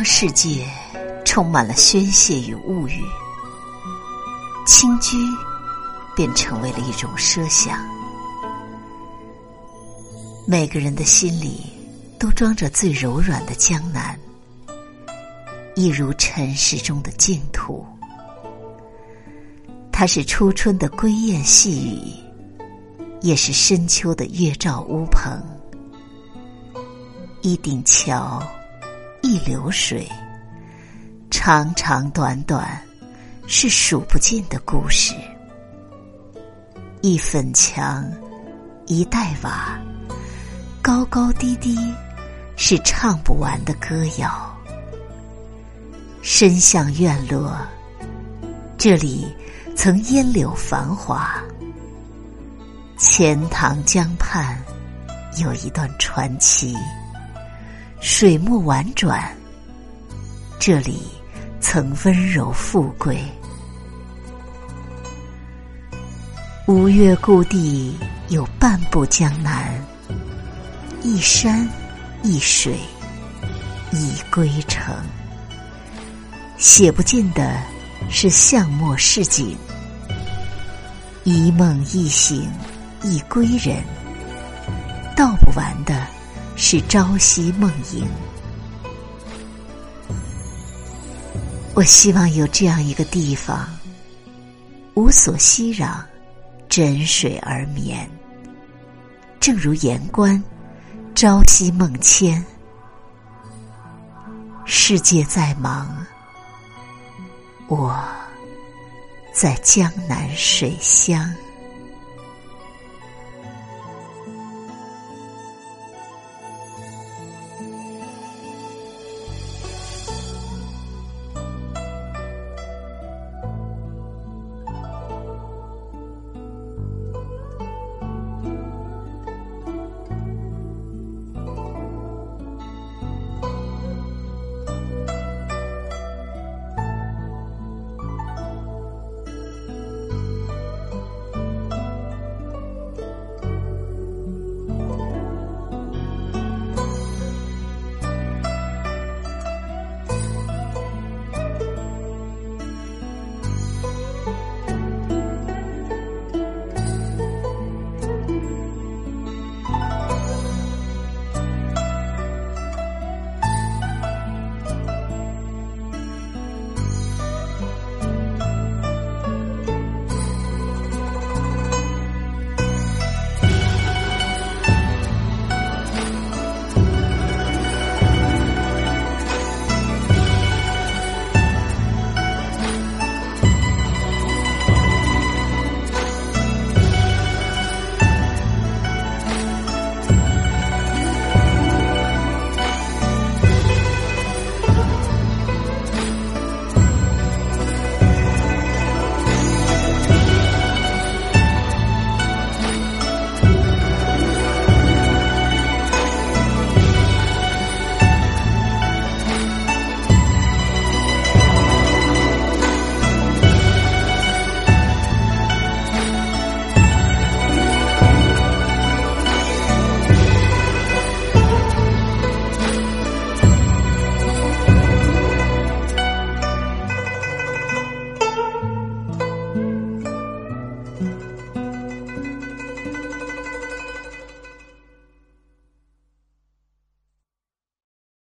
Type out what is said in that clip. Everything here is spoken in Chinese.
当世界充满了宣泄与物欲，清居便成为了一种奢想。每个人的心里都装着最柔软的江南，一如尘世中的净土。它是初春的归雁细雨，也是深秋的月照乌篷。一顶桥，一流水，长长短短，是数不尽的故事。一粉墙，一黛瓦，高高低低，是唱不完的歌谣。深巷院落，这里。曾烟柳繁华，钱塘江畔有一段传奇。水墨婉转，这里曾温柔富贵。吴越故地有半部江南，一山一水一归程，写不尽的是巷陌市井。一梦一醒一归人，道不完的是朝夕梦萦。我希望有这样一个地方，无所熙攘，枕水而眠。正如言官，朝夕梦牵。世界再忙，我。在江南水乡。